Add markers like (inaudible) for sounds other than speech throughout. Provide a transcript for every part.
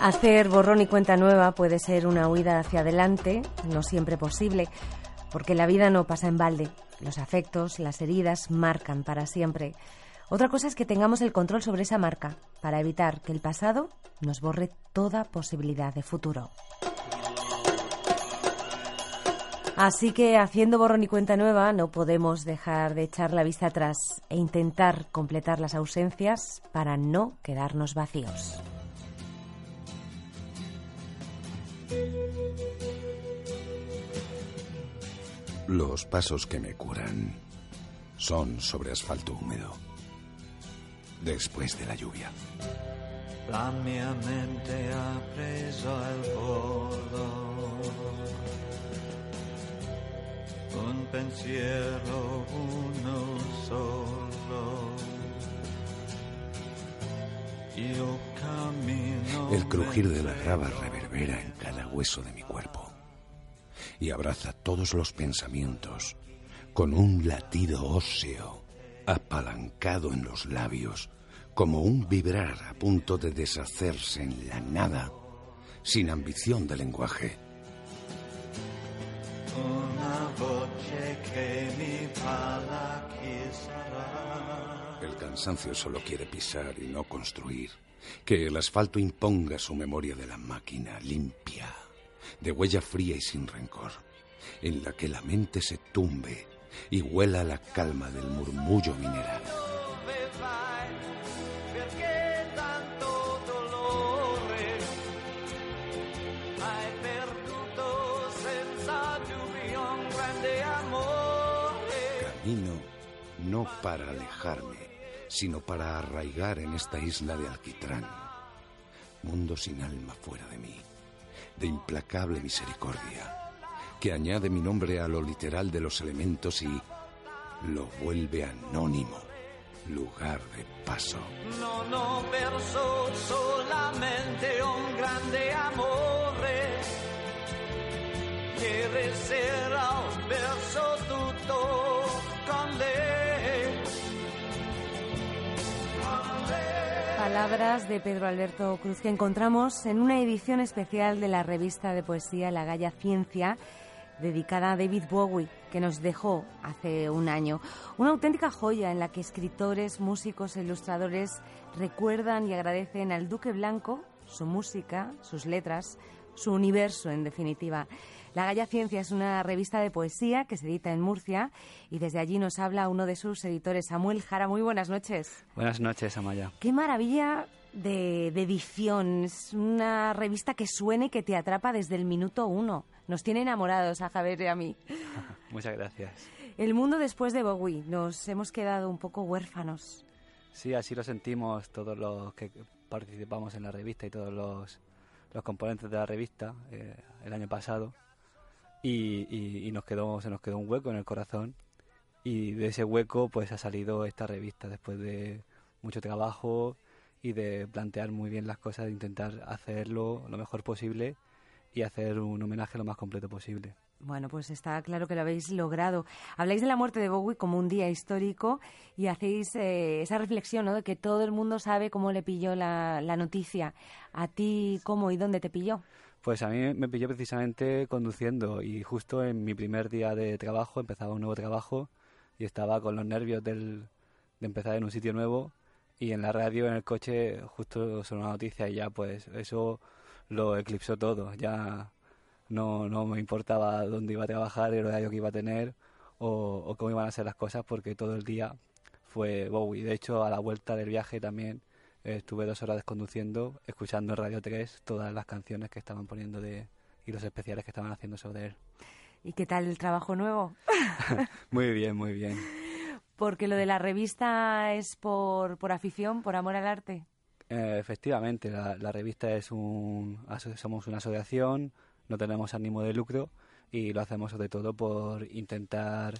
Hacer borrón y cuenta nueva puede ser una huida hacia adelante, no siempre posible, porque la vida no pasa en balde. Los afectos, las heridas marcan para siempre. Otra cosa es que tengamos el control sobre esa marca para evitar que el pasado nos borre toda posibilidad de futuro. Así que haciendo borrón y cuenta nueva no podemos dejar de echar la vista atrás e intentar completar las ausencias para no quedarnos vacíos. Los pasos que me curan son sobre asfalto húmedo, después de la lluvia. La mia mente ha preso el volo. Un pensiero uno solo. Io cammino El crujir de la grava reverbera en cada hueso de mi cuerpo y abraza todos los pensamientos con un latido óseo apalancado en los labios como un vibrar a punto de deshacerse en la nada sin ambición de lenguaje. Cansancio solo quiere pisar y no construir. Que el asfalto imponga su memoria de la máquina limpia, de huella fría y sin rencor, en la que la mente se tumbe y huela la calma del murmullo mineral. Camino no para alejarme, sino para arraigar en esta isla de alquitrán. Mundo sin alma fuera de mí, de implacable misericordia, que añade mi nombre a lo literal de los elementos y lo vuelve anónimo, lugar de paso. Non ho perso solamente un grande amore. Ieri sera ho Palabras de Pedro Alberto Cruz que encontramos en una edición especial de la revista de poesía La Galla Ciencia, dedicada a David Bowie, que nos dejó hace un año. Una auténtica joya en la que escritores, músicos e ilustradores recuerdan y agradecen al Duque Blanco su música, sus letras, su universo, en definitiva. La Galla Ciencia es una revista de poesía que se edita en Murcia y desde allí nos habla uno de sus editores, Samuel Jara. Muy buenas noches. Buenas noches, Amaya. Qué maravilla de, de edición. Es una revista que suena y que te atrapa desde el minuto uno. Nos tiene enamorados a Javier y a mí. (laughs) Muchas gracias. El mundo después de Bowie. Nos hemos quedado un poco huérfanos. Sí, así lo sentimos todos los que participamos en la revista y todos los, los componentes de la revista eh, el año pasado. Y, y- nos quedó, se nos quedó un hueco en el corazón. Y de ese hueco pues ha salido esta revista después de mucho trabajo y de plantear muy bien las cosas, de intentar hacerlo lo mejor posible y hacer un homenaje lo más completo posible. Bueno, pues está claro que lo habéis logrado. Habláis de la muerte de Bowie como un día histórico y hacéis eh, esa reflexión, ¿no? De que todo el mundo sabe cómo le pilló la, noticia. ¿A ti cómo y dónde te pilló? Pues a mí me pilló precisamente conduciendo y justo en mi primer día de trabajo empezaba un nuevo trabajo y estaba con los nervios del, de empezar en un sitio nuevo y en la radio, en el coche, justo sonó una noticia y ya pues eso lo eclipsó todo. Ya no, no me importaba dónde iba a trabajar, el horario que iba a tener o, o cómo iban a ser las cosas porque todo el día fue Bowie. De hecho, a la vuelta del viaje también eh, estuve dos horas conduciendo, escuchando en Radio 3 todas las canciones que estaban poniendo de y los especiales que estaban haciendo sobre él. ¿Y qué tal el trabajo nuevo? (laughs) Muy bien, muy bien. Porque lo de la revista es por, por afición, por amor al arte. Eh, efectivamente, la, la revista es un somos una asociación, no tenemos ánimo de lucro y lo hacemos sobre todo por intentar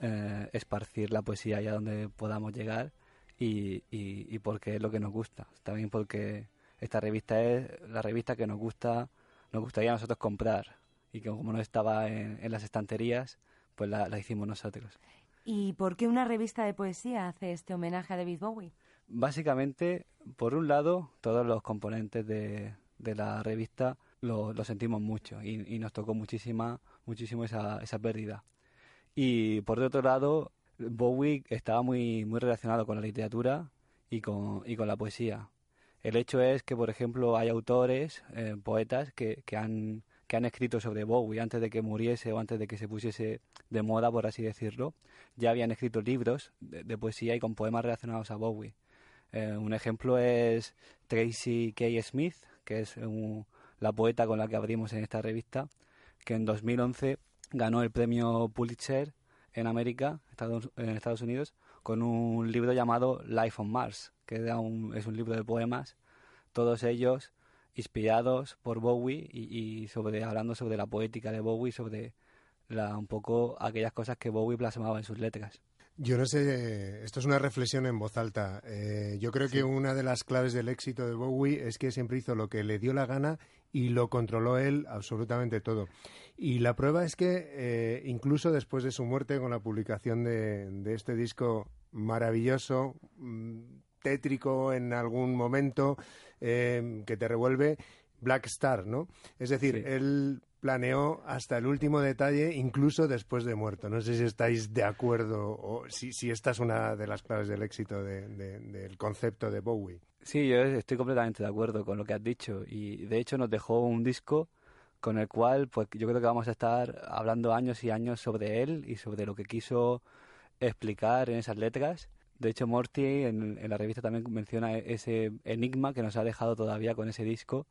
eh, esparcir la poesía allá donde podamos llegar y, y, y porque es lo que nos gusta. También porque esta revista es la revista que nos gusta, nos gustaría a nosotros comprar y que como no estaba en, en las estanterías, pues la, la hicimos nosotros. ¿Y por qué una revista de poesía hace este homenaje a David Bowie? Básicamente, por un lado, todos los componentes de, de la revista lo, lo sentimos mucho y, y, nos tocó muchísima, muchísimo esa, esa pérdida. Y por otro lado, Bowie estaba muy, muy relacionado con la literatura y con, y con la poesía. El hecho es que, por ejemplo, hay autores, eh, poetas, que, que, han, que han escrito sobre Bowie antes de que muriese o antes de que se pusiese de moda, por así decirlo. Ya habían escrito libros de, de poesía y con poemas relacionados a Bowie. Eh, un ejemplo es Tracy K. Smith, que es un, la poeta con la que abrimos en esta revista, que en 2011 ganó el premio Pulitzer en América, en Estados Unidos, con un libro llamado Life on Mars, que un, es un libro de poemas, todos ellos inspirados por Bowie y, y, sobre hablando sobre la poética de Bowie, sobre la, un poco aquellas cosas que Bowie plasmaba en sus letras. Yo no sé, esto es una reflexión en voz alta. Eh, yo creo sí. que una de las claves del éxito de Bowie es que siempre hizo lo que le dio la gana y lo controló él absolutamente todo. Y la prueba es que eh, incluso después de su muerte, con la publicación de, de este disco maravilloso, mmm, tétrico en algún momento, eh, que te revuelve, Black Star, ¿no? Es decir, sí. él planeó hasta el último detalle, incluso después de muerto. No sé si estáis de acuerdo o si, si esta es una de las claves del éxito de, de, del concepto de Bowie. Sí, yo estoy completamente de acuerdo con lo que has dicho y de hecho nos dejó un disco con el cual pues yo creo que vamos a estar hablando años y años sobre él y sobre lo que quiso explicar en esas letras. De hecho, Morty en, en la revista también menciona ese enigma que nos ha dejado todavía con ese disco,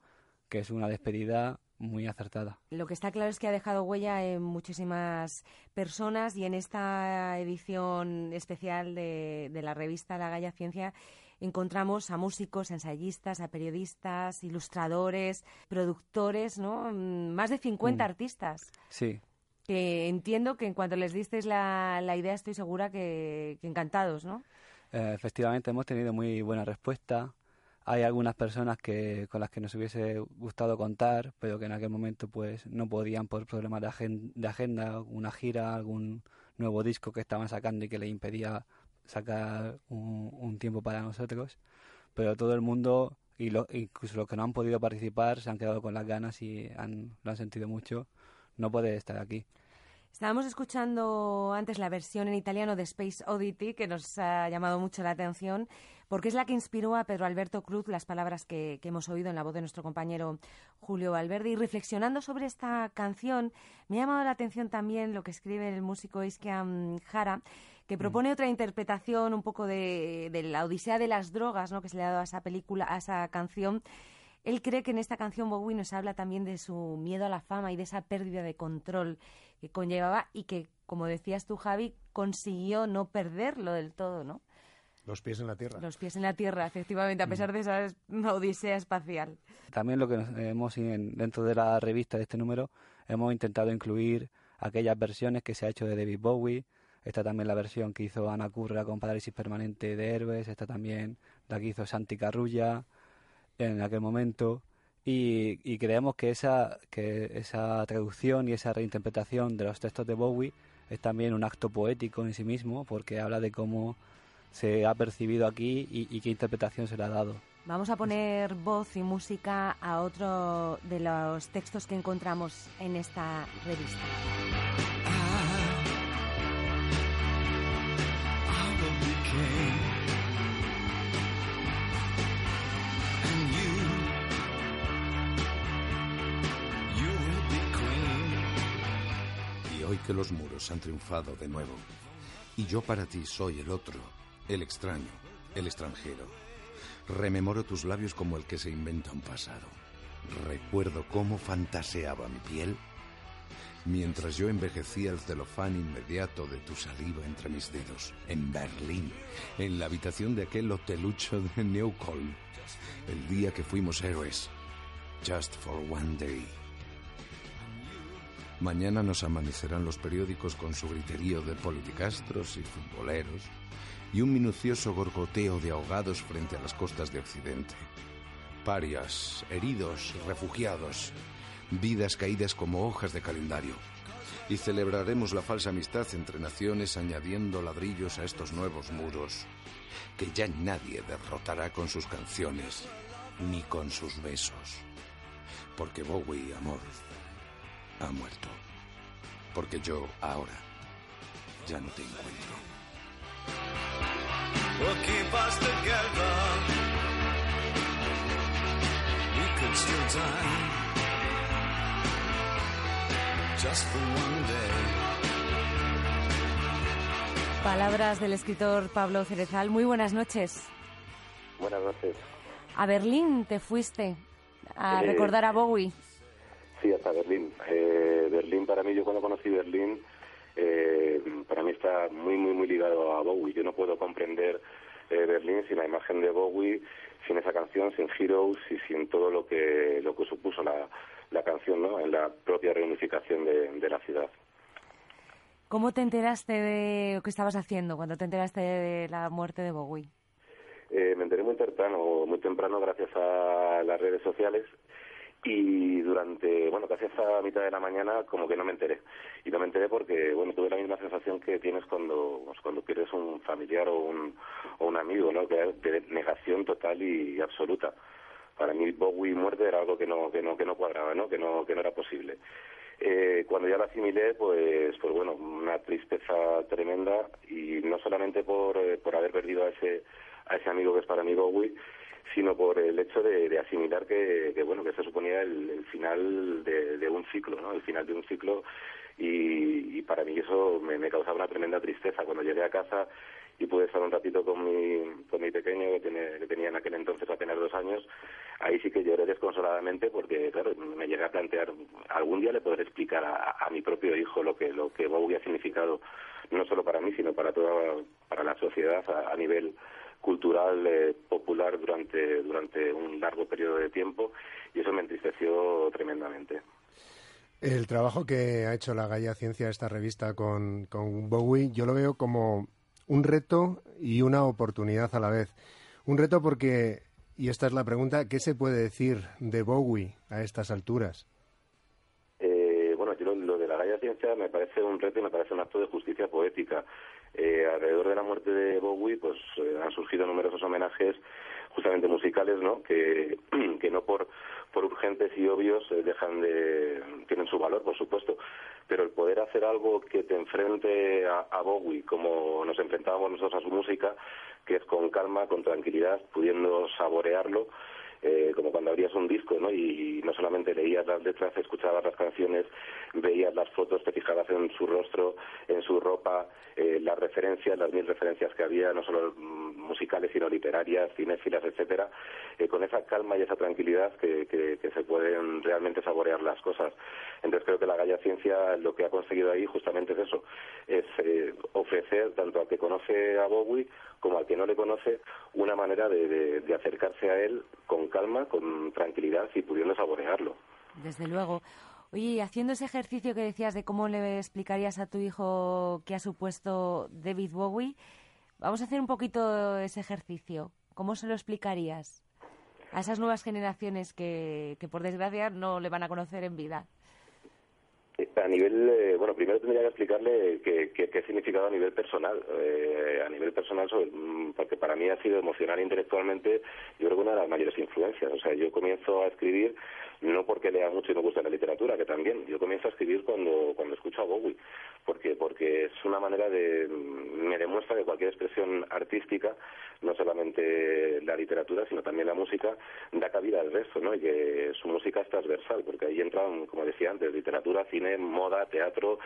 que es una despedida muy acertada. Lo que está claro es que ha dejado huella en muchísimas personas y en esta edición especial de, de la revista La Galla Ciencia encontramos a músicos, ensayistas, a periodistas, ilustradores, productores, ¿no? Más de 50 mm. artistas. Sí. Que entiendo que en cuanto les disteis la, la idea estoy segura que, que encantados, ¿no? Eh, efectivamente, hemos tenido muy buena respuesta. Hay algunas personas que con las que nos hubiese gustado contar, pero que en aquel momento pues no podían por problemas de, agen de agenda, una gira, algún nuevo disco que estaban sacando y que le impedía sacar un, un tiempo para nosotros. Pero todo el mundo, y lo, incluso los que no han podido participar, se han quedado con las ganas y han, lo han sentido mucho no puede estar aquí. Estábamos escuchando antes la versión en italiano de Space Oddity, que nos ha llamado mucho la atención, porque es la que inspiró a Pedro Alberto Cruz las palabras que, que hemos oído en la voz de nuestro compañero Julio Valverde. Y reflexionando sobre esta canción, me ha llamado la atención también lo que escribe el músico Iskian Jara, que propone mm. otra interpretación un poco de, de, la odisea de las drogas, ¿no? que se le ha dado a esa película, a esa canción. Él cree que en esta canción Bowie nos habla también de su miedo a la fama y de esa pérdida de control que conllevaba y que, como decías tú, Javi, consiguió no perderlo del todo, ¿no? Los pies en la tierra. Los pies en la tierra, efectivamente, a pesar de esa odisea espacial. También lo que hemos, dentro de la revista de este número, hemos intentado incluir aquellas versiones que se ha hecho de David Bowie. Está también la versión que hizo Ana Curra con Parálisis Permanente de Héroes. Está también la que hizo Santi Carrulla en aquel momento y, creemos que esa, que esa traducción y esa reinterpretación de los textos de Bowie es también un acto poético en sí mismo porque habla de cómo se ha percibido aquí y qué interpretación se le ha dado. Vamos a poner voz y música a otro de los textos que encontramos en esta revista. Hoy que los muros han triunfado de nuevo. Y yo para ti soy el otro, el extraño, el extranjero. Rememoro tus labios como el que se inventa un pasado. Recuerdo cómo fantaseaba mi piel mientras yo envejecía el celofán inmediato de tu saliva entre mis dedos, en Berlín, en la habitación de aquel hotelucho de Neukölln, el día que fuimos héroes. Just for one day. Mañana nos amanecerán los periódicos con su griterío de politicastros y futboleros y un minucioso gorgoteo de ahogados frente a las costas de Occidente. Parias, heridos, refugiados, vidas caídas como hojas de calendario. Y celebraremos la falsa amistad entre naciones añadiendo ladrillos a estos nuevos muros, que ya nadie derrotará con sus canciones ni con sus besos. Porque Bowie, amor, ha muerto. Porque yo ahora ya no te encuentro. We'll keep us together. We could still die. Just for one day. Palabras del escritor Pablo Cerezal. Muy buenas noches. Buenas noches. A Berlín te fuiste a Eh, recordar a Bowie. Sí, hasta Berlín. Eh, Berlín, para mí, yo cuando conocí Berlín, eh, para mí está muy, muy, muy ligado a Bowie. Yo no puedo comprender eh, Berlín sin la imagen de Bowie, sin esa canción, sin Heroes y sin todo lo que, lo que supuso la, la canción ¿no? en la propia reunificación de, de la ciudad. ¿Cómo te enteraste de lo que estabas haciendo cuando te enteraste de la muerte de Bowie? Eh, me enteré muy temprano, muy temprano gracias a las redes sociales y durante, bueno, casi hasta mitad de la mañana como que no me enteré. Y no me enteré porque, bueno, tuve la misma sensación que tienes cuando, pues, cuando pierdes un familiar o un, o un amigo, ¿no? Que de negación total y absoluta. Para mí Bowie muerte era algo que no, que no, que no cuadraba, ¿no? Que no, que no era posible. Eh, cuando ya lo asimilé, pues, pues bueno, una tristeza tremenda y no solamente por, eh, por haber perdido a ese, a ese amigo que es para mí Bowie, sino por el hecho de, de asimilar que, que, bueno, que se suponía el, final de, un ciclo, ¿no? El final de un ciclo y, y para mí eso me, causaba una tremenda tristeza. Cuando llegué a casa y pude estar un ratito con mi, con mi pequeño, que, tiene- que tenía en aquel entonces apenas dos años, ahí sí que lloré desconsoladamente porque, claro, me llegué a plantear, algún día le podré explicar a, a mi propio hijo lo que, lo que Bowie ha significado, no solo para mí, sino para toda, para la sociedad a nivel cultural eh, popular durante durante un largo periodo de tiempo y eso me entristeció tremendamente. El trabajo que ha hecho la Gaia Ciencia, esta revista con, con Bowie, yo lo veo como un reto y una oportunidad a la vez. Un reto porque, y esta es la pregunta, ¿qué se puede decir de Bowie a estas alturas? Eh, bueno, yo lo, lo de la Gaia Ciencia me parece un reto y me parece un acto de justicia poética. Eh, alrededor de la muerte de Bowie, pues eh, han surgido numerosos homenajes justamente musicales, ¿no? (clears throat) Que, no por, por urgentes y obvios eh, dejan de tienen su valor, por supuesto, pero el poder hacer algo que te enfrente a, a Bowie, como nos enfrentábamos nosotros a su música, que es con calma, con tranquilidad, pudiendo saborearlo, eh, como cuando abrías un disco, ¿no? Y no solamente leías las letras, escuchabas las canciones, veías las fotos, te fijabas en su rostro, en su ropa, eh, las referencias, las mil referencias que había, no solo musicales, sino literarias, cinéfilas, etcétera, eh, con esa calma y esa tranquilidad que, que, que se pueden realmente saborear las cosas. Entonces creo que la Gaia Ciencia lo que ha conseguido ahí justamente es eso, es eh, ofrecer tanto al que conoce a Bowie como al que no le conoce una manera de, de- de acercarse a él con calma, con tranquilidad y pudiendo saborearlo. Desde luego. Oye, y haciendo ese ejercicio que decías de cómo le explicarías a tu hijo qué ha supuesto David Bowie, vamos a hacer un poquito ese ejercicio. ¿Cómo se lo explicarías a esas nuevas generaciones que, que por desgracia no le van a conocer en vida? Eh, A nivel, eh, bueno, primero tendría que explicarle qué qué- qué significado a nivel personal. Eh, a nivel personal, sobre- mm, porque para mí ha sido emocional e intelectualmente, yo creo que una de las mayores influencias. O sea, yo comienzo a escribir no porque lea mucho y me gusta la literatura, que también. Yo comienzo a escribir cuando, cuando escucho a Bowie. porque Porque es una manera de. mm, me demuestra que cualquier expresión artística, no solamente la literatura, sino también la música, da cabida al resto, ¿no? Y que su música es transversal, porque ahí entran, como decía antes, literatura, cine, moda, teatro,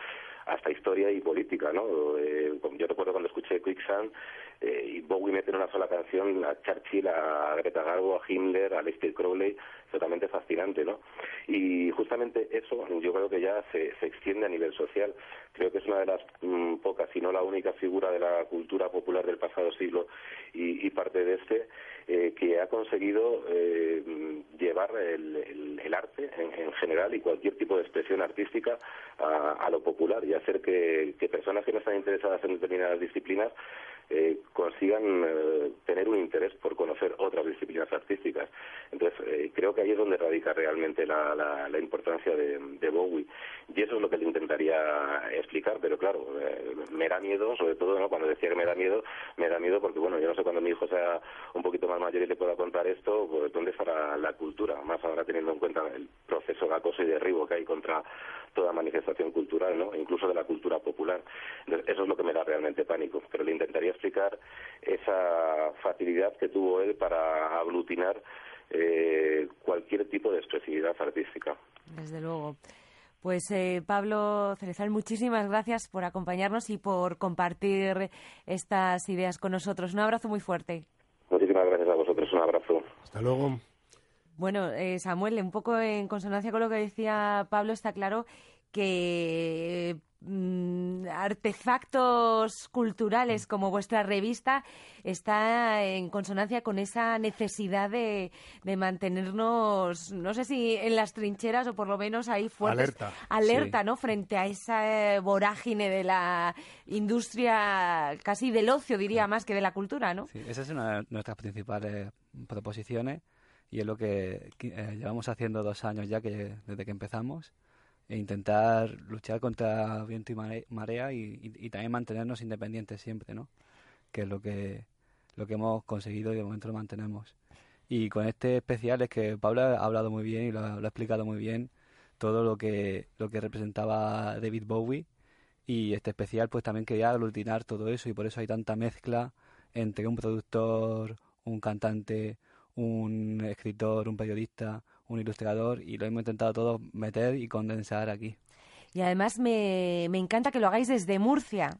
hasta historia y política, ¿no? Eh, yo recuerdo cuando escuché Quicksand eh, y Bowie mete en una sola canción a Churchill, a Greta Garbo, a Himmler, a Lester Crowley, totalmente fascinante, ¿no? Y justamente eso yo creo que ya se, se extiende a nivel social. Creo que es una de las mm, pocas, si no la única figura de la cultura popular del pasado siglo y, y parte de este, eh, que ha conseguido eh, llevar el, el- arte en, en general y cualquier tipo de expresión artística a, a lo popular y hacer que, que personas que no están interesadas en determinadas disciplinas eh, consigan eh, tener un interés por conocer otras disciplinas artísticas. Entonces, eh, creo que ahí es donde radica realmente la, la, la importancia de, de, Bowie. Y eso es lo que le intentaría explicar, pero claro, eh, me da miedo, sobre todo ¿no? cuando decía que me da miedo, me da miedo porque, bueno, yo no sé cuando mi hijo sea un poquito más mayor y le pueda contar esto, pues dónde estará la cultura, más ahora teniendo en cuenta el proceso de acoso y derribo que hay contra toda manifestación cultural, ¿no? incluso de la cultura popular. Entonces, eso es lo que me da realmente pánico, pero le intentaría explicar esa facilidad que tuvo él para aglutinar eh, cualquier tipo de expresividad artística. Desde luego. Pues eh, Pablo Cerezal, muchísimas gracias por acompañarnos y por compartir estas ideas con nosotros. Un abrazo muy fuerte. Muchísimas gracias a vosotros. Un abrazo. Hasta luego. Bueno, eh, Samuel, un poco en consonancia con lo que decía Pablo, está claro que mm, artefactos culturales como vuestra revista está en consonancia con esa necesidad de, de, mantenernos, no sé si en las trincheras o por lo menos ahí fuertes. Alerta. Alerta, sí. ¿no? Frente a esa vorágine de la industria, casi del ocio, diría, más que de la cultura, ¿no? Sí, esa es una de nuestras principales proposiciones y es lo que eh, llevamos haciendo dos años ya que desde que empezamos e intentar luchar contra viento y marea y, y, también mantenernos independientes siempre, ¿no? Que es lo que, lo que hemos conseguido y de momento lo mantenemos. Y con este especial es que Pablo ha hablado muy bien y lo ha, lo ha explicado muy bien todo lo que, lo que representaba David Bowie y este especial pues también quería aglutinar todo eso y por eso hay tanta mezcla entre un productor, un cantante, un escritor, un periodista, un ilustrador y lo hemos intentado todo meter y condensar aquí. Y además me, me encanta que lo hagáis desde Murcia.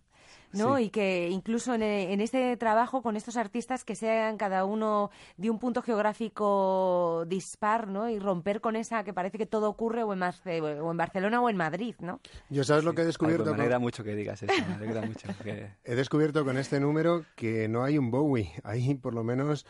¿no? Sí. Y que incluso en, en, este trabajo con estos artistas que sean cada uno de un punto geográfico dispar, ¿no? Y romper con esa que parece que todo ocurre o en, Marce o en Barcelona o en Madrid, ¿no? Yo sabes lo que he descubierto. Ay, pues me alegra con... mucho que digas eso, me alegra mucho. Que... (laughs) He descubierto con este número que no hay un Bowie, hay por lo menos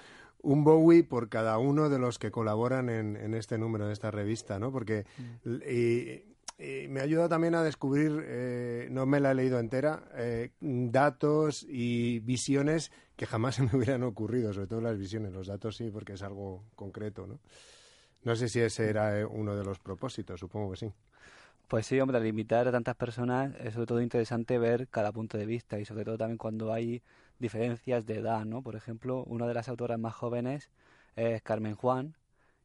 un Bowie por cada uno de los que colaboran en, en este número de esta revista, ¿no? Porque mm. y, y me ayuda también a descubrir, eh, no me la he leído entera, eh, datos y visiones que jamás se me hubieran ocurrido, sobre todo las visiones, los datos sí, porque es algo concreto, ¿no? No sé si ese era eh, uno de los propósitos, supongo que sí. Pues sí, hombre, al invitar a tantas personas es sobre todo interesante ver cada punto de vista y sobre todo también cuando hay diferencias de edad, ¿no? Por ejemplo, una de las autoras más jóvenes es Carmen Juan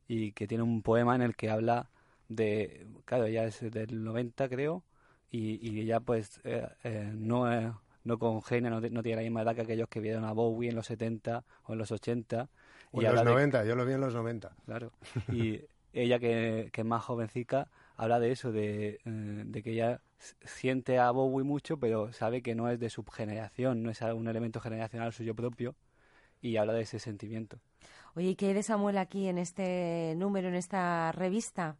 y que tiene un poema en el que habla de, claro, ella es del 90 creo y, y ella pues eh, eh, no eh, no congenia, no, no, tiene la misma edad que aquellos que vieron a Bowie en los 70 o en los 80. O y en los 90, de, yo lo vi en los 90. Claro, y ella que, que es más jovencica habla de eso, de, de que ella siente a Bowie mucho, pero sabe que no es de su generación, no es un elemento generacional suyo propio, y habla de ese sentimiento. Oye, ¿y qué hay de Samuel aquí en este número, en esta revista?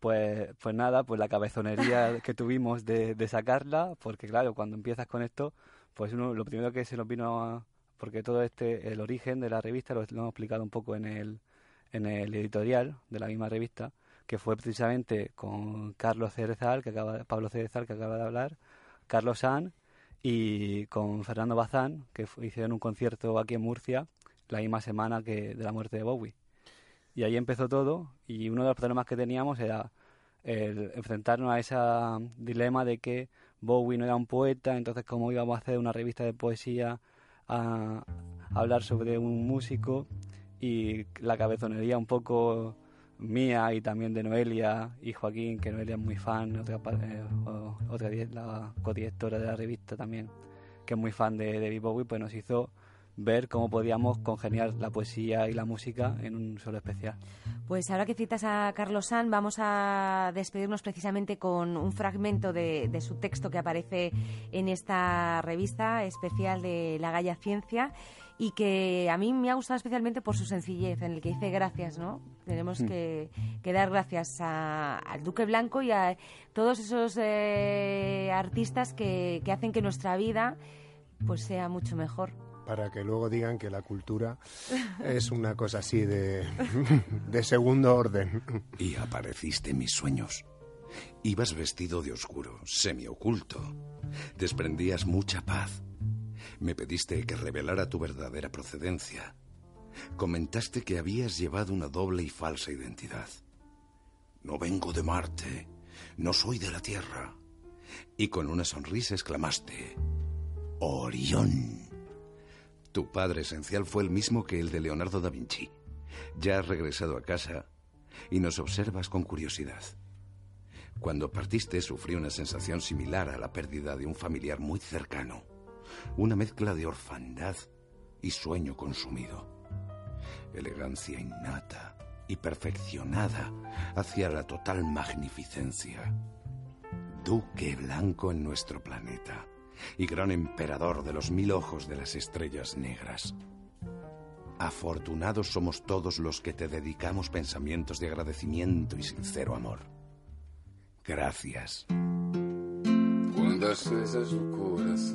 Pues, pues nada, pues la cabezonería (laughs) que tuvimos de, de, sacarla, porque claro, cuando empiezas con esto, pues uno, lo primero que se nos vino a... Porque todo este, el origen de la revista lo, lo hemos explicado un poco en el, en el editorial de la misma revista, que fue precisamente con Carlos Cerezal, que acaba, Pablo Cerezal, que acaba de hablar, Carlos San y con Fernando Bazán, que hicieron un concierto aquí en Murcia la misma semana que de la muerte de Bowie. Y ahí empezó todo y uno de los problemas que teníamos era enfrentarnos a ese dilema de que Bowie no era un poeta, entonces cómo íbamos a hacer una revista de poesía a hablar sobre un músico y la cabezonería un poco mía y también de Noelia y Joaquín, que Noelia es muy fan, otra, eh, otra la codirectora de la revista también, que es muy fan de David Bowie, pues nos hizo ver cómo podíamos congeniar la poesía y la música en un solo especial. Pues ahora que citas a Carlos San, vamos a despedirnos precisamente con un fragmento de, de su texto que aparece en esta revista especial de La Galla Ciencia y que a mí me ha gustado especialmente por su sencillez, en el que dice gracias, ¿no? Tenemos que, que dar gracias a, al Duque Blanco y a todos esos eh, artistas que, que hacen que nuestra vida pues sea mucho mejor para que luego digan que la cultura (laughs) es una cosa así de, (laughs) de segundo orden. Y apareciste en mis sueños. Ibas vestido de oscuro, semioculto. Desprendías mucha paz. Me pediste que revelara tu verdadera procedencia. Comentaste que habías llevado una doble y falsa identidad. No vengo de Marte, no soy de la Tierra. Y con una sonrisa exclamaste, Orión. Tu padre esencial fue el mismo que el de Leonardo da Vinci. Ya has regresado a casa y nos observas con curiosidad. Cuando partiste sufrí una sensación similar a la pérdida de un familiar muy cercano. Una mezcla de orfandad y sueño consumido. Elegancia innata y perfeccionada hacia la total magnificencia. Duque blanco en nuestro planeta y gran emperador de los mil ojos de las estrellas negras. Afortunados somos todos los que te dedicamos pensamientos de agradecimiento y sincero amor. Gracias. Quando acesa o coração